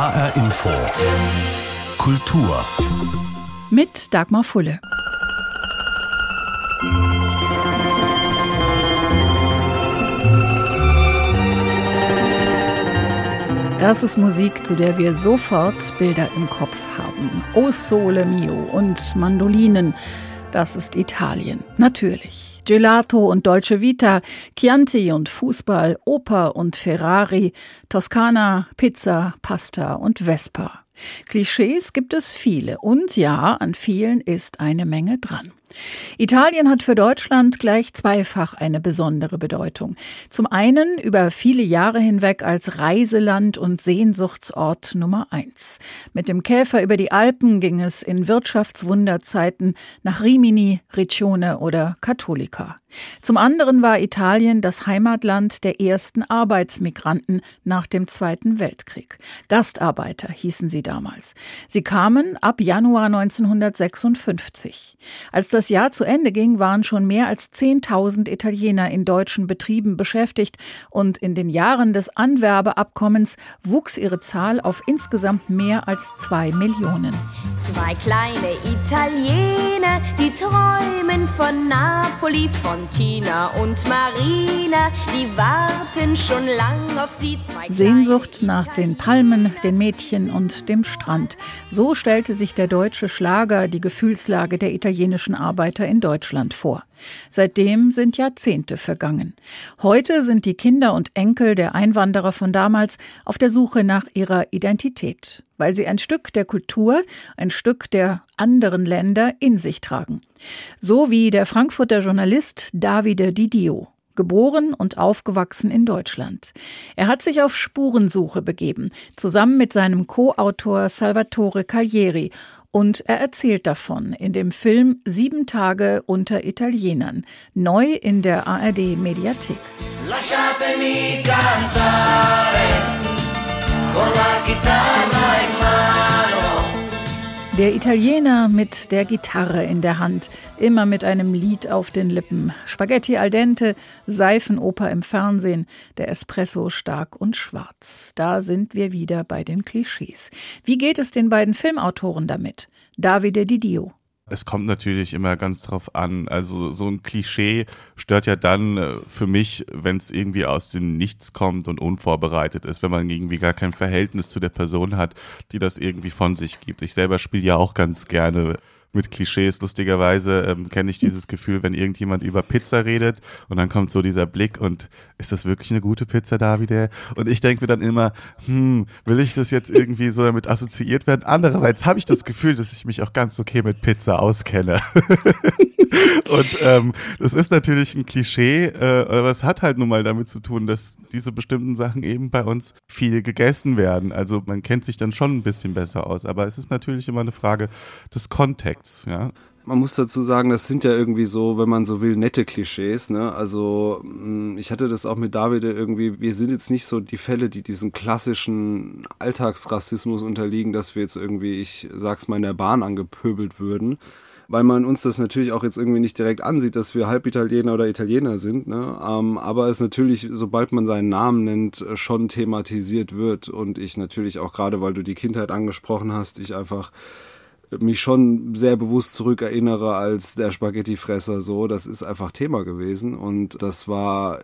HR Info. Kultur. Mit Dagmar Fulle. Das ist Musik, zu der wir sofort Bilder im Kopf haben. O Sole Mio und Mandolinen. Das ist Italien. Natürlich. Gelato und Dolce Vita, Chianti und Fußball, Oper und Ferrari, Toskana, Pizza, Pasta und Vespa. Klischees gibt es viele und ja, an vielen ist eine Menge dran. Italien hat für Deutschland gleich zweifach eine besondere Bedeutung. Zum einen über viele Jahre hinweg als Reiseland und Sehnsuchtsort Nummer eins. Mit dem Käfer über die Alpen ging es in Wirtschaftswunderzeiten nach Rimini, Riccione oder Cattolica. Zum anderen war Italien das Heimatland der ersten Arbeitsmigranten nach dem Zweiten Weltkrieg. Gastarbeiter hießen sie damals. Sie kamen ab Januar 1956. Als das Jahr zu Ende ging, waren schon mehr als 10.000 Italiener in deutschen Betrieben beschäftigt und in den Jahren des Anwerbeabkommens wuchs ihre Zahl auf insgesamt mehr als zwei Millionen. Zwei kleine Italiener, die träumen von Napoli, von Tina und Marina, die warten schon lang auf sie. Zwei Sehnsucht nach den Palmen, den Mädchen und dem Strand. So stellte sich der deutsche Schlager die Gefühlslage der italienischen Arbeiter in Deutschland vor. Seitdem sind Jahrzehnte vergangen. Heute sind die Kinder und Enkel der Einwanderer von damals auf der Suche nach ihrer Identität, weil sie ein Stück der Kultur, ein Stück der anderen Länder in sich tragen. So wie der Frankfurter Journalist Davide Didio geboren und aufgewachsen in Deutschland. Er hat sich auf Spurensuche begeben, zusammen mit seinem Co-Autor Salvatore Caglieri und er erzählt davon in dem Film Sieben Tage unter Italienern, neu in der ARD Mediathek. Lasciatemi cantare con la chitarra in mano. Der Italiener mit der Gitarre in der Hand, immer mit einem Lied auf den Lippen. Spaghetti al dente, Seifenoper im Fernsehen, der Espresso stark und schwarz. Da sind wir wieder bei den Klischees. Wie geht es den beiden Filmautoren damit? Davide Didio. Es kommt natürlich immer ganz drauf an. Also so ein Klischee stört ja dann äh, für mich, wenn es irgendwie aus dem Nichts kommt und unvorbereitet ist, wenn man irgendwie gar kein Verhältnis zu der Person hat, die das irgendwie von sich gibt. Ich selber spiele ja auch ganz gerne mit Klischees. Lustigerweise ähm, kenne ich dieses Gefühl, wenn irgendjemand über Pizza redet und dann kommt so dieser Blick und ist das wirklich eine gute Pizza, Davide? Und ich denke mir dann immer, hm, will ich das jetzt irgendwie so damit assoziiert werden? Andererseits habe ich das Gefühl, dass ich mich auch ganz okay mit Pizza auskenne. und ähm, das ist natürlich ein Klischee, äh, aber es hat halt nun mal damit zu tun, dass diese bestimmten Sachen eben bei uns viel gegessen werden. Also man kennt sich dann schon ein bisschen besser aus, aber es ist natürlich immer eine Frage des Kontexts, ja. Man muss dazu sagen, das sind ja irgendwie so, wenn man so will, nette Klischees. Ne? Also mm, ich hatte das auch mit David irgendwie, wir sind jetzt nicht so die Fälle, die diesen klassischen Alltagsrassismus unterliegen, dass wir jetzt irgendwie, ich sag's mal, in der Bahn angepöbelt würden weil man uns das natürlich auch jetzt irgendwie nicht direkt ansieht, dass wir Halbitaliener oder Italiener sind. Ne? Ähm, aber es natürlich, sobald man seinen Namen nennt, äh, schon thematisiert wird. Und ich natürlich auch gerade, weil du die Kindheit angesprochen hast, ich einfach mich schon sehr bewusst zurückerinnere als der Spaghettifresser so. Das ist einfach Thema gewesen und das war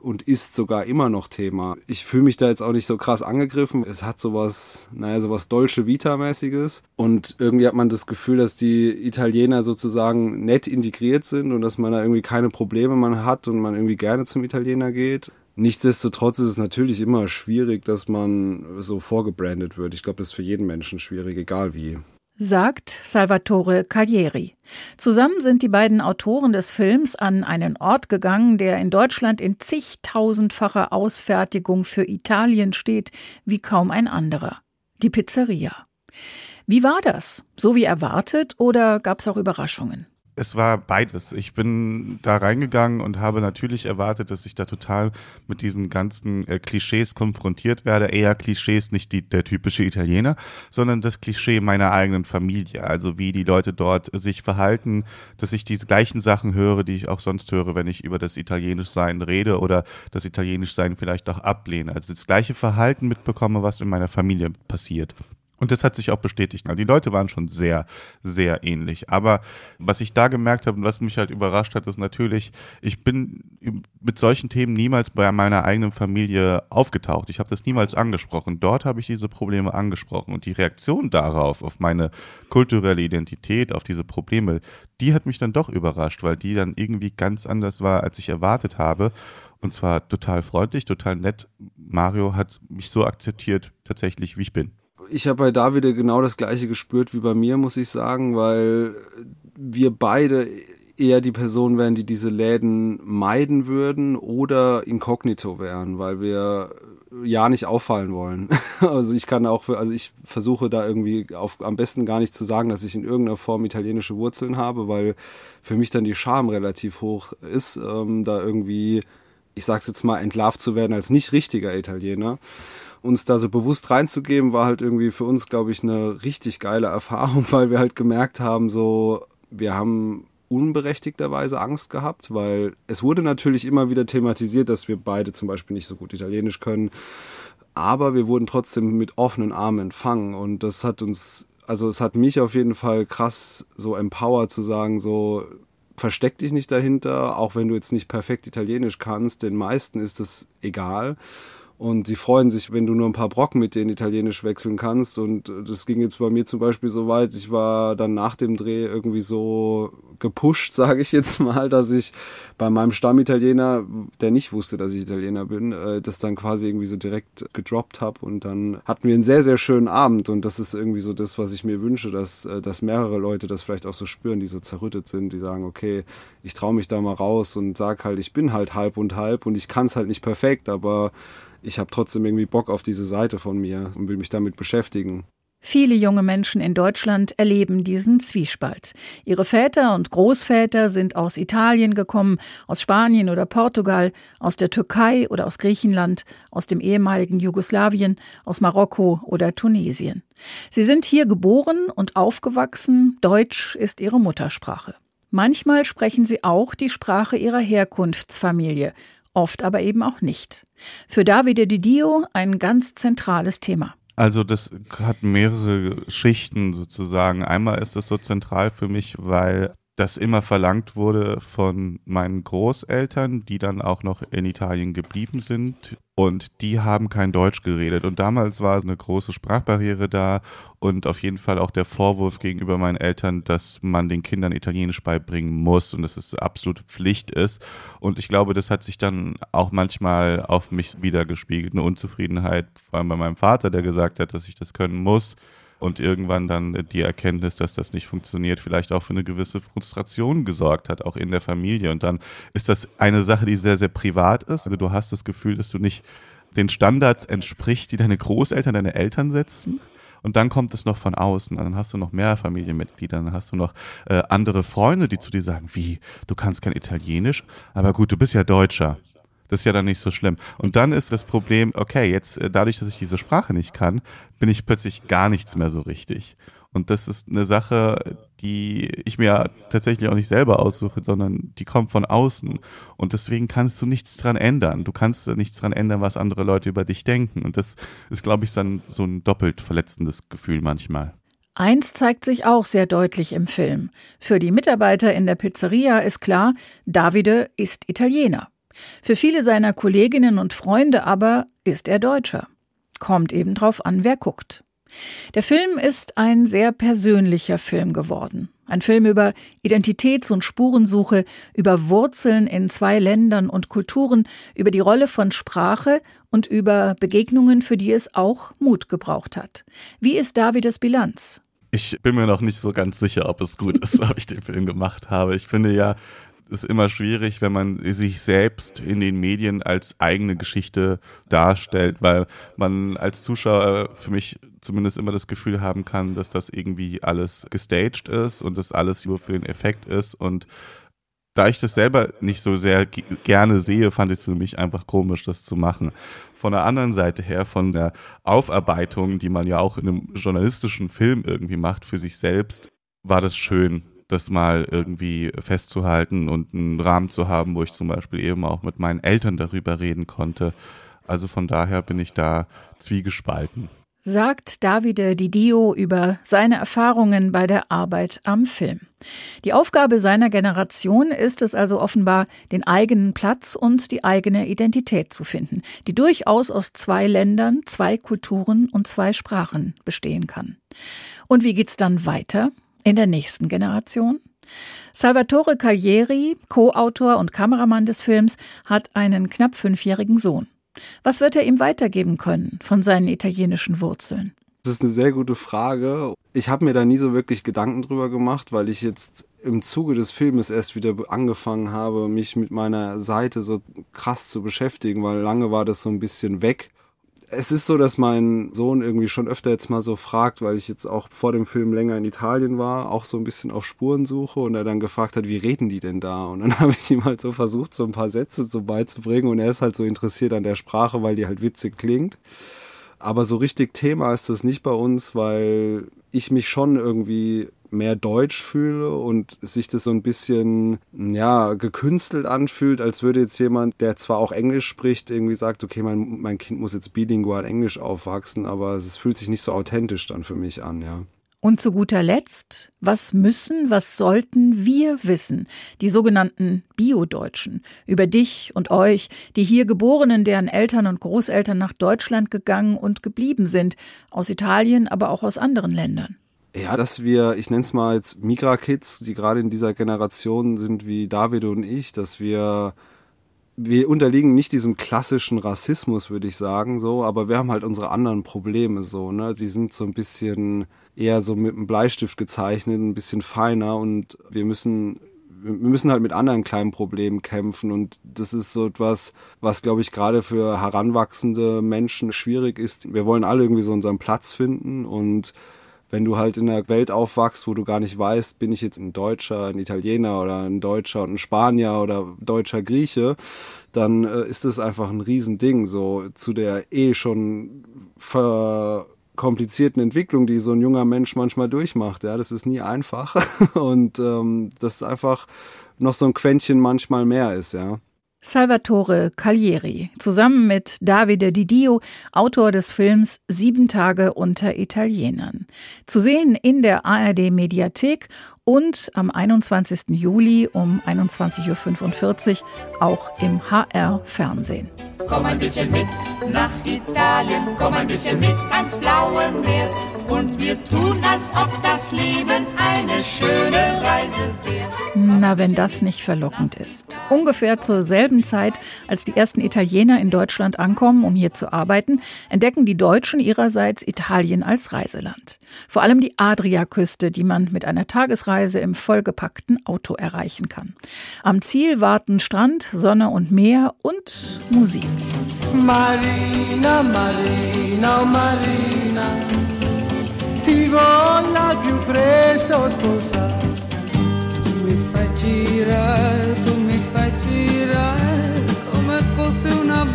und ist sogar immer noch Thema. Ich fühle mich da jetzt auch nicht so krass angegriffen. Es hat sowas, naja, sowas Dolce Vita-mäßiges. Und irgendwie hat man das Gefühl, dass die Italiener sozusagen nett integriert sind und dass man da irgendwie keine Probleme man hat und man irgendwie gerne zum Italiener geht. Nichtsdestotrotz ist es natürlich immer schwierig, dass man so vorgebrandet wird. Ich glaube, das ist für jeden Menschen schwierig, egal wie sagt Salvatore Caglieri. Zusammen sind die beiden Autoren des Films an einen Ort gegangen, der in Deutschland in zigtausendfacher Ausfertigung für Italien steht, wie kaum ein anderer. Die Pizzeria. Wie war das? So wie erwartet oder gab es auch Überraschungen? Es war beides. Ich bin da reingegangen und habe natürlich erwartet, dass ich da total mit diesen ganzen äh, Klischees konfrontiert werde. Eher Klischees, nicht die, der typische Italiener, sondern das Klischee meiner eigenen Familie. Also wie die Leute dort sich verhalten, dass ich diese gleichen Sachen höre, die ich auch sonst höre, wenn ich über das Italienischsein rede oder das Italienischsein vielleicht auch ablehne. Also das gleiche Verhalten mitbekomme, was in meiner Familie passiert. Und das hat sich auch bestätigt. Also die Leute waren schon sehr, sehr ähnlich. Aber was ich da gemerkt habe und was mich halt überrascht hat, ist natürlich, ich bin mit solchen Themen niemals bei meiner eigenen Familie aufgetaucht. Ich habe das niemals angesprochen. Dort habe ich diese Probleme angesprochen. Und die Reaktion darauf, auf meine kulturelle Identität, auf diese Probleme, die hat mich dann doch überrascht, weil die dann irgendwie ganz anders war, als ich erwartet habe. Und zwar total freundlich, total nett. Mario hat mich so akzeptiert, tatsächlich, wie ich bin ich habe bei Davide genau das gleiche gespürt wie bei mir, muss ich sagen, weil wir beide eher die Personen wären, die diese Läden meiden würden oder inkognito wären, weil wir ja nicht auffallen wollen. Also ich kann auch, also ich versuche da irgendwie auf, am besten gar nicht zu sagen, dass ich in irgendeiner Form italienische Wurzeln habe, weil für mich dann die Scham relativ hoch ist, ähm, da irgendwie, ich sag's jetzt mal, entlarvt zu werden als nicht richtiger Italiener uns da so bewusst reinzugeben, war halt irgendwie für uns, glaube ich, eine richtig geile Erfahrung, weil wir halt gemerkt haben, so, wir haben unberechtigterweise Angst gehabt, weil es wurde natürlich immer wieder thematisiert, dass wir beide zum Beispiel nicht so gut Italienisch können, aber wir wurden trotzdem mit offenen Armen empfangen. Und das hat uns, also es hat mich auf jeden Fall krass so empowered zu sagen, so versteck dich nicht dahinter, auch wenn du jetzt nicht perfekt Italienisch kannst, den meisten ist es egal und sie freuen sich, wenn du nur ein paar Brocken mit denen Italienisch wechseln kannst. Und das ging jetzt bei mir zum Beispiel so weit, ich war dann nach dem Dreh irgendwie so gepusht, sage ich jetzt mal, dass ich bei meinem Stammitaliener, der nicht wusste, dass ich Italiener bin, äh, das dann quasi irgendwie so direkt gedroppt habe. Und dann hatten wir einen sehr, sehr schönen Abend. Und das ist irgendwie so das, was ich mir wünsche, dass, äh, dass mehrere Leute das vielleicht auch so spüren, die so zerrüttet sind, die sagen, okay, ich traue mich da mal raus und sag halt, ich bin halt halb und halb und ich kann es halt nicht perfekt, aber ich habe trotzdem irgendwie Bock auf diese Seite von mir und will mich damit beschäftigen. Viele junge Menschen in Deutschland erleben diesen Zwiespalt. Ihre Väter und Großväter sind aus Italien gekommen, aus Spanien oder Portugal, aus der Türkei oder aus Griechenland, aus dem ehemaligen Jugoslawien, aus Marokko oder Tunesien. Sie sind hier geboren und aufgewachsen, Deutsch ist ihre Muttersprache. Manchmal sprechen sie auch die Sprache ihrer Herkunftsfamilie, oft aber eben auch nicht. Für Davide Di Dio ein ganz zentrales Thema. Also das hat mehrere Schichten sozusagen. Einmal ist das so zentral für mich, weil das immer verlangt wurde von meinen Großeltern, die dann auch noch in Italien geblieben sind. Und die haben kein Deutsch geredet. Und damals war eine große Sprachbarriere da und auf jeden Fall auch der Vorwurf gegenüber meinen Eltern, dass man den Kindern Italienisch beibringen muss und dass es absolute Pflicht ist. Und ich glaube, das hat sich dann auch manchmal auf mich wiedergespiegelt. Eine Unzufriedenheit, vor allem bei meinem Vater, der gesagt hat, dass ich das können muss und irgendwann dann die Erkenntnis, dass das nicht funktioniert, vielleicht auch für eine gewisse Frustration gesorgt hat, auch in der Familie. Und dann ist das eine Sache, die sehr, sehr privat ist. Also du hast das Gefühl, dass du nicht den Standards entsprichst, die deine Großeltern, deine Eltern setzen. Und dann kommt es noch von außen. Dann hast du noch mehr Familienmitglieder, dann hast du noch äh, andere Freunde, die zu dir sagen, wie, du kannst kein Italienisch, aber gut, du bist ja Deutscher. Das ist ja dann nicht so schlimm. Und dann ist das Problem, okay, jetzt äh, dadurch, dass ich diese Sprache nicht kann, bin ich plötzlich gar nichts mehr so richtig. Und das ist eine Sache, die ich mir tatsächlich auch nicht selber aussuche, sondern die kommt von außen. Und deswegen kannst du nichts dran ändern. Du kannst nichts dran ändern, was andere Leute über dich denken. Und das ist, glaube ich, dann so ein doppelt verletzendes Gefühl manchmal. Eins zeigt sich auch sehr deutlich im Film. Für die Mitarbeiter in der Pizzeria ist klar, Davide ist Italiener. Für viele seiner Kolleginnen und Freunde aber ist er Deutscher. Kommt eben drauf an, wer guckt. Der Film ist ein sehr persönlicher Film geworden. Ein Film über Identitäts- und Spurensuche, über Wurzeln in zwei Ländern und Kulturen, über die Rolle von Sprache und über Begegnungen, für die es auch Mut gebraucht hat. Wie ist Davides Bilanz? Ich bin mir noch nicht so ganz sicher, ob es gut ist, ob ich den Film gemacht habe. Ich finde ja, ist immer schwierig, wenn man sich selbst in den Medien als eigene Geschichte darstellt, weil man als Zuschauer für mich zumindest immer das Gefühl haben kann, dass das irgendwie alles gestaged ist und das alles nur für den Effekt ist und da ich das selber nicht so sehr gerne sehe, fand ich es für mich einfach komisch, das zu machen. Von der anderen Seite her, von der Aufarbeitung, die man ja auch in einem journalistischen Film irgendwie macht für sich selbst, war das schön, das mal irgendwie festzuhalten und einen Rahmen zu haben, wo ich zum Beispiel eben auch mit meinen Eltern darüber reden konnte. Also von daher bin ich da zwiegespalten. Sagt Davide Didio über seine Erfahrungen bei der Arbeit am Film. Die Aufgabe seiner Generation ist es also offenbar, den eigenen Platz und die eigene Identität zu finden, die durchaus aus zwei Ländern, zwei Kulturen und zwei Sprachen bestehen kann. Und wie geht's dann weiter? In der nächsten Generation? Salvatore Caglieri, Co-Autor und Kameramann des Films, hat einen knapp fünfjährigen Sohn. Was wird er ihm weitergeben können von seinen italienischen Wurzeln? Das ist eine sehr gute Frage. Ich habe mir da nie so wirklich Gedanken drüber gemacht, weil ich jetzt im Zuge des Filmes erst wieder angefangen habe, mich mit meiner Seite so krass zu beschäftigen, weil lange war das so ein bisschen weg es ist so, dass mein Sohn irgendwie schon öfter jetzt mal so fragt, weil ich jetzt auch vor dem Film länger in Italien war, auch so ein bisschen auf Spurensuche und er dann gefragt hat, wie reden die denn da? Und dann habe ich ihm halt so versucht, so ein paar Sätze so beizubringen und er ist halt so interessiert an der Sprache, weil die halt witzig klingt. Aber so richtig Thema ist das nicht bei uns, weil ich mich schon irgendwie mehr deutsch fühle und sich das so ein bisschen, ja, gekünstelt anfühlt, als würde jetzt jemand, der zwar auch Englisch spricht, irgendwie sagt, okay, mein, mein Kind muss jetzt bilingual Englisch aufwachsen, aber es fühlt sich nicht so authentisch dann für mich an, ja. Und zu guter Letzt, was müssen, was sollten wir wissen, die sogenannten Bio-Deutschen, über dich und euch, die hier Geborenen, deren Eltern und Großeltern nach Deutschland gegangen und geblieben sind, aus Italien, aber auch aus anderen Ländern? Ja, dass wir, ich nenne es mal jetzt Migra-Kids, die gerade in dieser Generation sind wie David und ich, dass wir wir unterliegen nicht diesem klassischen Rassismus, würde ich sagen, so, aber wir haben halt unsere anderen Probleme so, ne? Die sind so ein bisschen eher so mit einem Bleistift gezeichnet, ein bisschen feiner und wir müssen wir müssen halt mit anderen kleinen Problemen kämpfen und das ist so etwas, was glaube ich gerade für heranwachsende Menschen schwierig ist. Wir wollen alle irgendwie so unseren Platz finden und wenn du halt in einer Welt aufwachst, wo du gar nicht weißt, bin ich jetzt ein Deutscher, ein Italiener oder ein Deutscher und ein Spanier oder deutscher Grieche, dann äh, ist es einfach ein Riesending, so zu der eh schon verkomplizierten Entwicklung, die so ein junger Mensch manchmal durchmacht. Ja, das ist nie einfach und ähm, das ist einfach noch so ein Quäntchen manchmal mehr ist, ja. Salvatore Caglieri, zusammen mit Davide Didio, Autor des Films Sieben Tage unter Italienern. Zu sehen in der ARD Mediathek und am 21. Juli um 21.45 Uhr auch im HR Fernsehen. Komm ein bisschen mit nach Italien, komm ein bisschen mit ans blaue Meer und wir tun, als ob das Leben eine schöne Reise wäre. Na, wenn das nicht verlockend ist. Ungefähr zur selben Zeit, als die ersten Italiener in Deutschland ankommen, um hier zu arbeiten, entdecken die Deutschen ihrerseits Italien als Reiseland. Vor allem die Adriaküste, die man mit einer Tagesreise im vollgepackten Auto erreichen kann. Am Ziel warten Strand, Sonne und Meer und Musik. Marina, Marina, Marina, ti voglio più presto sposare. Tu mi fai girare, tu mi fai girare come fosse una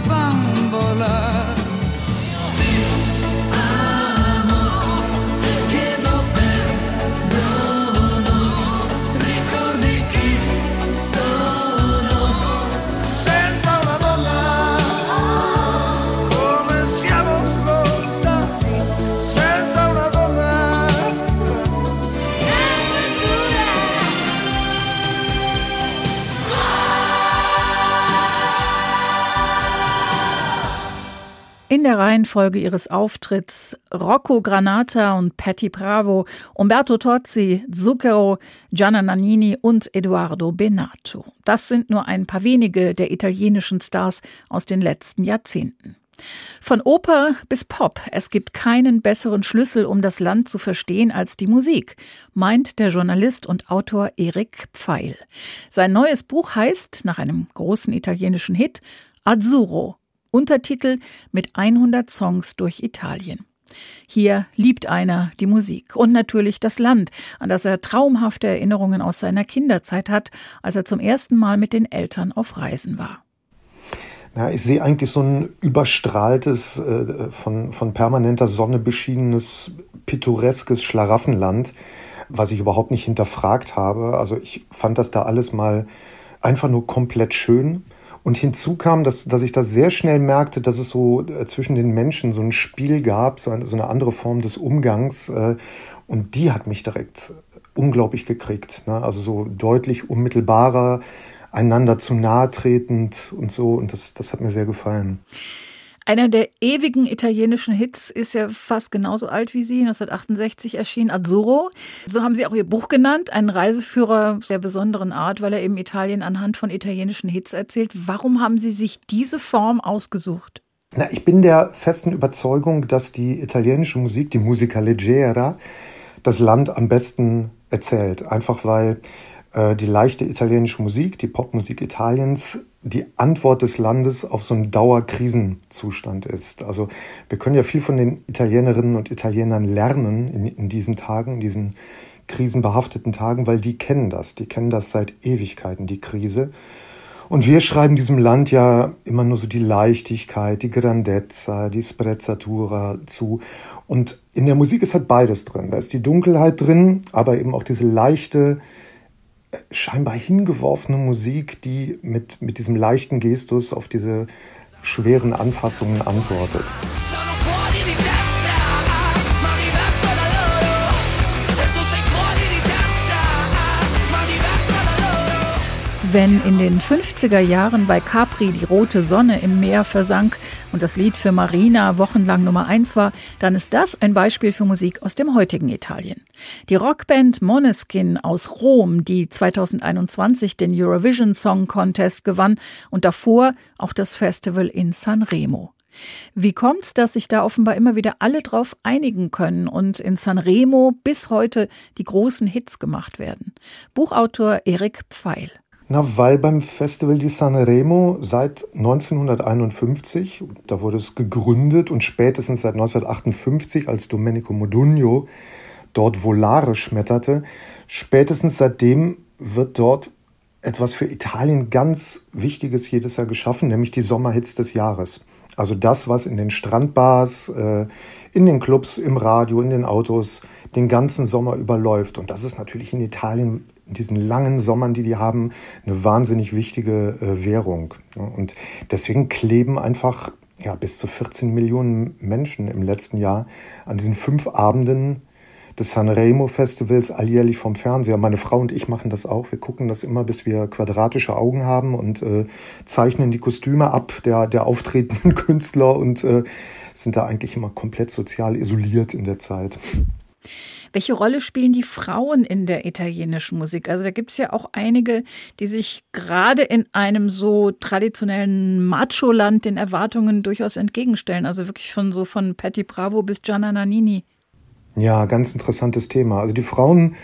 In der Reihenfolge ihres Auftritts Rocco Granata und Patti Bravo, Umberto Tozzi, Zucchero, Gianna Nannini und Eduardo Benato. Das sind nur ein paar wenige der italienischen Stars aus den letzten Jahrzehnten. Von Oper bis Pop, es gibt keinen besseren Schlüssel, um das Land zu verstehen als die Musik, meint der Journalist und Autor Erik Pfeil. Sein neues Buch heißt, nach einem großen italienischen Hit, Azzurro, Untertitel mit 100 Songs durch Italien. Hier liebt einer die Musik und natürlich das Land, an das er traumhafte Erinnerungen aus seiner Kinderzeit hat, als er zum ersten Mal mit den Eltern auf Reisen war. Ja, ich sehe eigentlich so ein überstrahltes, äh, von, von permanenter Sonne beschiedenes, pittoreskes Schlaraffenland, was ich überhaupt nicht hinterfragt habe. Also ich fand das da alles mal einfach nur komplett schön. Und hinzu kam, dass, dass ich da sehr schnell merkte, dass es so äh, zwischen den Menschen so ein Spiel gab, so eine, so eine andere Form des Umgangs. Äh, und die hat mich direkt unglaublich gekriegt. Ne? Also so deutlich unmittelbarer, einander zu nahe tretend und so. Und das, das hat mir sehr gefallen. Einer der ewigen italienischen Hits ist ja fast genauso alt wie Sie, 1968 erschien Azzurro. So haben Sie auch Ihr Buch genannt, ein Reiseführer der besonderen Art, weil er eben Italien anhand von italienischen Hits erzählt. Warum haben Sie sich diese Form ausgesucht? Na, ich bin der festen Überzeugung, dass die italienische Musik, die Musica Leggera, das Land am besten erzählt. Einfach weil äh, die leichte italienische Musik, die Popmusik Italiens, die Antwort des Landes auf so einen Dauerkrisenzustand ist. Also wir können ja viel von den Italienerinnen und Italienern lernen in, in diesen Tagen, in diesen krisenbehafteten Tagen, weil die kennen das, die kennen das seit Ewigkeiten, die Krise. Und wir schreiben diesem Land ja immer nur so die Leichtigkeit, die Grandezza, die Sprezzatura zu. Und in der Musik ist halt beides drin. Da ist die Dunkelheit drin, aber eben auch diese leichte, scheinbar hingeworfene Musik, die mit, mit diesem leichten Gestus auf diese schweren Anfassungen antwortet. Wenn in den 50er Jahren bei Capri die rote Sonne im Meer versank und das Lied für Marina wochenlang Nummer eins war, dann ist das ein Beispiel für Musik aus dem heutigen Italien. Die Rockband Moneskin aus Rom, die 2021 den Eurovision Song Contest gewann und davor auch das Festival in Sanremo. Wie kommt's, dass sich da offenbar immer wieder alle drauf einigen können und in Sanremo bis heute die großen Hits gemacht werden? Buchautor Erik Pfeil. Na, weil beim Festival di Sanremo seit 1951, da wurde es gegründet und spätestens seit 1958, als Domenico Modugno dort Volare schmetterte, spätestens seitdem wird dort etwas für Italien ganz Wichtiges jedes Jahr geschaffen, nämlich die Sommerhits des Jahres. Also das, was in den Strandbars, äh, in den Clubs, im Radio, in den Autos den ganzen Sommer überläuft. Und das ist natürlich in Italien in diesen langen Sommern, die die haben, eine wahnsinnig wichtige äh, Währung. Und deswegen kleben einfach ja, bis zu 14 Millionen Menschen im letzten Jahr an diesen fünf Abenden des Sanremo Festivals alljährlich vom Fernseher. Meine Frau und ich machen das auch. Wir gucken das immer, bis wir quadratische Augen haben und äh, zeichnen die Kostüme ab der, der auftretenden Künstler und äh, sind da eigentlich immer komplett sozial isoliert in der Zeit. Welche Rolle spielen die Frauen in der italienischen Musik? Also da gibt es ja auch einige, die sich gerade in einem so traditionellen Macho-Land den Erwartungen durchaus entgegenstellen. Also wirklich von so von Patti Bravo bis Gianna Nannini. Ja, ganz interessantes Thema. Also die Frauen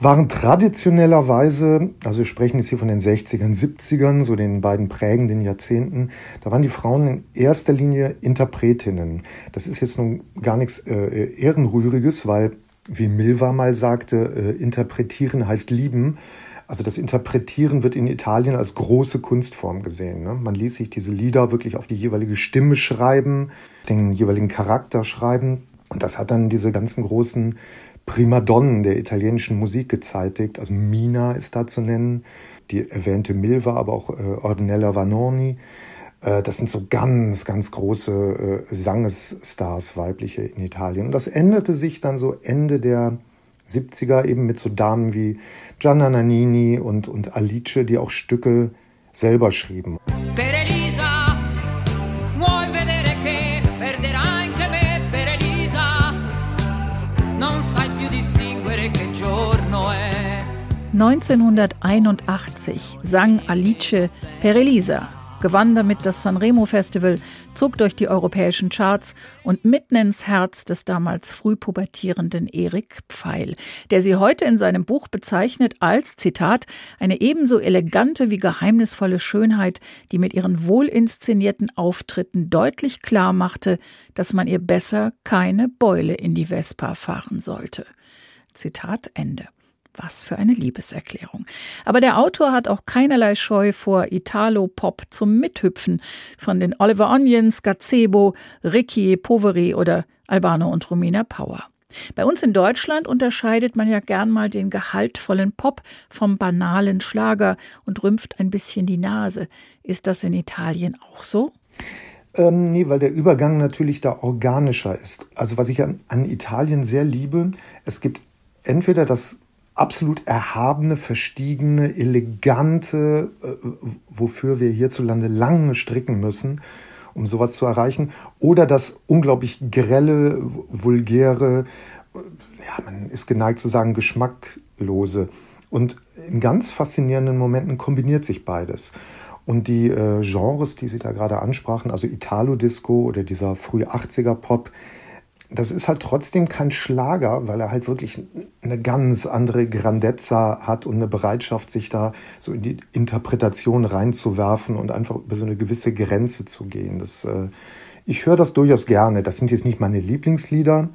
waren traditionellerweise, also wir sprechen jetzt hier von den 60ern, 70ern, so den beiden prägenden Jahrzehnten, da waren die Frauen in erster Linie Interpretinnen. Das ist jetzt nun gar nichts äh, Ehrenrühriges, weil, wie Milva mal sagte, äh, interpretieren heißt lieben. Also das Interpretieren wird in Italien als große Kunstform gesehen. Ne? Man ließ sich diese Lieder wirklich auf die jeweilige Stimme schreiben, den jeweiligen Charakter schreiben. Und das hat dann diese ganzen großen Primadonnen der italienischen Musik gezeitigt. Also Mina ist da zu nennen, die erwähnte Milva, aber auch äh, Ordinella Vanoni. Äh, das sind so ganz, ganz große äh, Sangesstars, weibliche in Italien. Und das änderte sich dann so Ende der 70er eben mit so Damen wie Gianna Nannini und, und Alice, die auch Stücke selber schrieben. distinguere che giorno è. 1981 sang Alice per Elisa. Gewann damit das Sanremo Festival, zog durch die europäischen Charts und mitten ins Herz des damals früh pubertierenden Erik Pfeil, der sie heute in seinem Buch bezeichnet als, Zitat, eine ebenso elegante wie geheimnisvolle Schönheit, die mit ihren wohl inszenierten Auftritten deutlich klar machte, dass man ihr besser keine Beule in die Vespa fahren sollte. Zitat Ende. Was für eine Liebeserklärung. Aber der Autor hat auch keinerlei Scheu vor Italo-Pop zum Mithüpfen von den Oliver Onions, Gazebo, Ricky Poveri oder Albano und Romina Power. Bei uns in Deutschland unterscheidet man ja gern mal den gehaltvollen Pop vom banalen Schlager und rümpft ein bisschen die Nase. Ist das in Italien auch so? Ähm, nee, weil der Übergang natürlich da organischer ist. Also was ich an, an Italien sehr liebe, es gibt entweder das absolut erhabene, verstiegene, elegante, äh, wofür wir hierzulande lange stricken müssen, um sowas zu erreichen, oder das unglaublich grelle, vulgäre, ja, man ist geneigt zu sagen, geschmacklose. Und in ganz faszinierenden Momenten kombiniert sich beides. Und die äh, Genres, die Sie da gerade ansprachen, also Italo-Disco oder dieser früh 80er Pop, das ist halt trotzdem kein Schlager, weil er halt wirklich eine ganz andere Grandezza hat und eine Bereitschaft, sich da so in die Interpretation reinzuwerfen und einfach über so eine gewisse Grenze zu gehen. Das, äh, ich höre das durchaus gerne. Das sind jetzt nicht meine Lieblingslieder,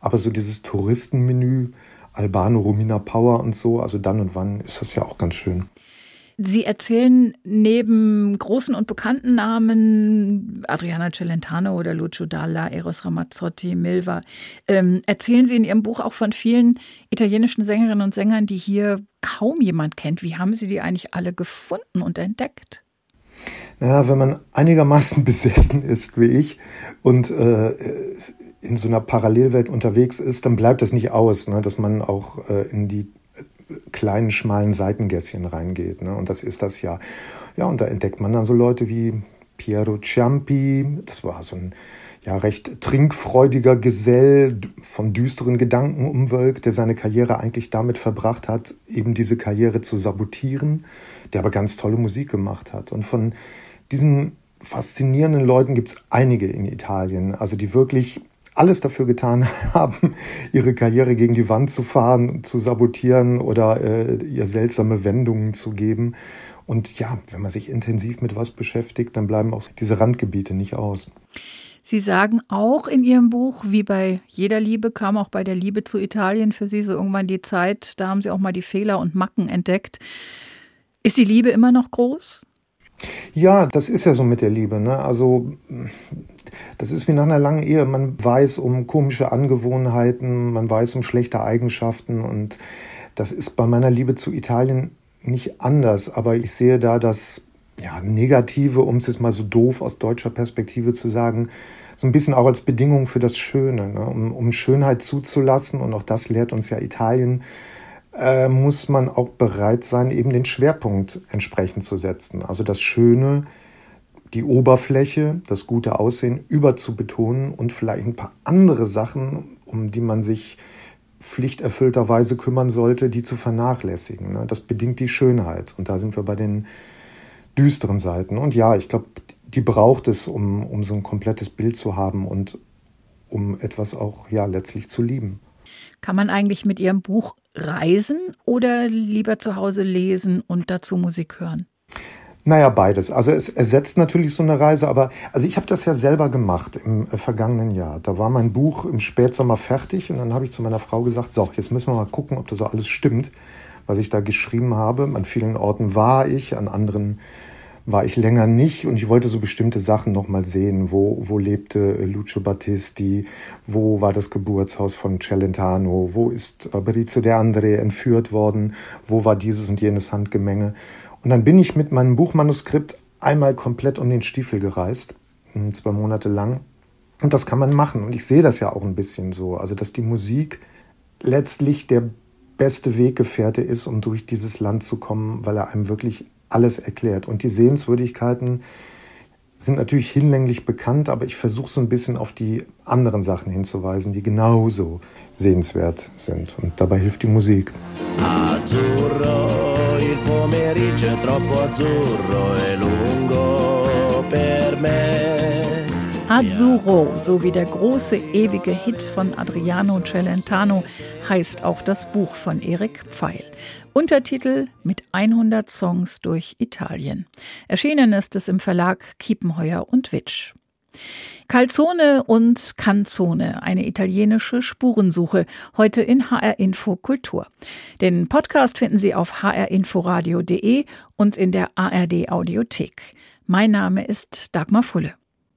aber so dieses Touristenmenü, Albano, Romina Power und so, also dann und wann ist das ja auch ganz schön. Sie erzählen neben großen und bekannten Namen, Adriana Celentano oder Lucio Dalla, Eros Ramazzotti, Milva, ähm, erzählen Sie in Ihrem Buch auch von vielen italienischen Sängerinnen und Sängern, die hier kaum jemand kennt. Wie haben Sie die eigentlich alle gefunden und entdeckt? Naja, wenn man einigermaßen besessen ist wie ich und äh, in so einer Parallelwelt unterwegs ist, dann bleibt das nicht aus, ne, dass man auch äh, in die kleinen, schmalen Seitengässchen reingeht. Ne? Und das ist das ja. Ja, und da entdeckt man dann so Leute wie Piero Ciampi, das war so ein ja, recht trinkfreudiger Gesell, von düsteren Gedanken umwölkt, der seine Karriere eigentlich damit verbracht hat, eben diese Karriere zu sabotieren, der aber ganz tolle Musik gemacht hat. Und von diesen faszinierenden Leuten gibt es einige in Italien, also die wirklich alles dafür getan haben, ihre Karriere gegen die Wand zu fahren, zu sabotieren oder äh, ihr seltsame Wendungen zu geben. Und ja, wenn man sich intensiv mit was beschäftigt, dann bleiben auch diese Randgebiete nicht aus. Sie sagen auch in Ihrem Buch, wie bei jeder Liebe, kam auch bei der Liebe zu Italien für Sie so irgendwann die Zeit, da haben Sie auch mal die Fehler und Macken entdeckt. Ist die Liebe immer noch groß? Ja, das ist ja so mit der Liebe. Ne? Also das ist wie nach einer langen Ehe. Man weiß um komische Angewohnheiten, man weiß um schlechte Eigenschaften und das ist bei meiner Liebe zu Italien nicht anders. Aber ich sehe da das ja, Negative, um es jetzt mal so doof aus deutscher Perspektive zu sagen, so ein bisschen auch als Bedingung für das Schöne. Ne? Um, um Schönheit zuzulassen, und auch das lehrt uns ja Italien, äh, muss man auch bereit sein, eben den Schwerpunkt entsprechend zu setzen. Also das Schöne, die Oberfläche, das gute Aussehen überzubetonen und vielleicht ein paar andere Sachen, um die man sich pflichterfüllterweise kümmern sollte, die zu vernachlässigen. Ne? Das bedingt die Schönheit. Und da sind wir bei den düsteren Seiten. Und ja, ich glaube, die braucht es, um, um so ein komplettes Bild zu haben und um etwas auch ja letztlich zu lieben. Kann man eigentlich mit Ihrem Buch reisen oder lieber zu Hause lesen und dazu Musik hören? Naja, beides. Also es ersetzt natürlich so eine Reise, aber also ich habe das ja selber gemacht im äh, vergangenen Jahr. Da war mein Buch im Spätsommer fertig und dann habe ich zu meiner Frau gesagt, so, jetzt müssen wir mal gucken, ob das so alles stimmt, was ich da geschrieben habe. An vielen Orten war ich, an anderen war ich länger nicht und ich wollte so bestimmte Sachen nochmal sehen. Wo, wo lebte Lucio Battisti? Wo war das Geburtshaus von Celentano? Wo ist Fabrizio De Andre entführt worden? Wo war dieses und jenes Handgemenge? Und dann bin ich mit meinem Buchmanuskript einmal komplett um den Stiefel gereist, hm, zwei Monate lang. Und das kann man machen. Und ich sehe das ja auch ein bisschen so. Also, dass die Musik letztlich der beste Weggefährte ist, um durch dieses Land zu kommen, weil er einem wirklich alles erklärt. Und die Sehenswürdigkeiten sind natürlich hinlänglich bekannt, aber ich versuche so ein bisschen auf die anderen Sachen hinzuweisen, die genauso sehenswert sind. Und dabei hilft die Musik. Azzurro, il pomeriggio è troppo azzurro e lungo Azzurro, so wie der große ewige Hit von Adriano Celentano, heißt auch das Buch von Erik Pfeil. Untertitel mit 100 Songs durch Italien. Erschienen ist es im Verlag Kiepenheuer und Witsch. Calzone und Canzone, eine italienische Spurensuche, heute in HR Info Kultur. Den Podcast finden Sie auf hrinforadio.de und in der ARD Audiothek. Mein Name ist Dagmar Fulle.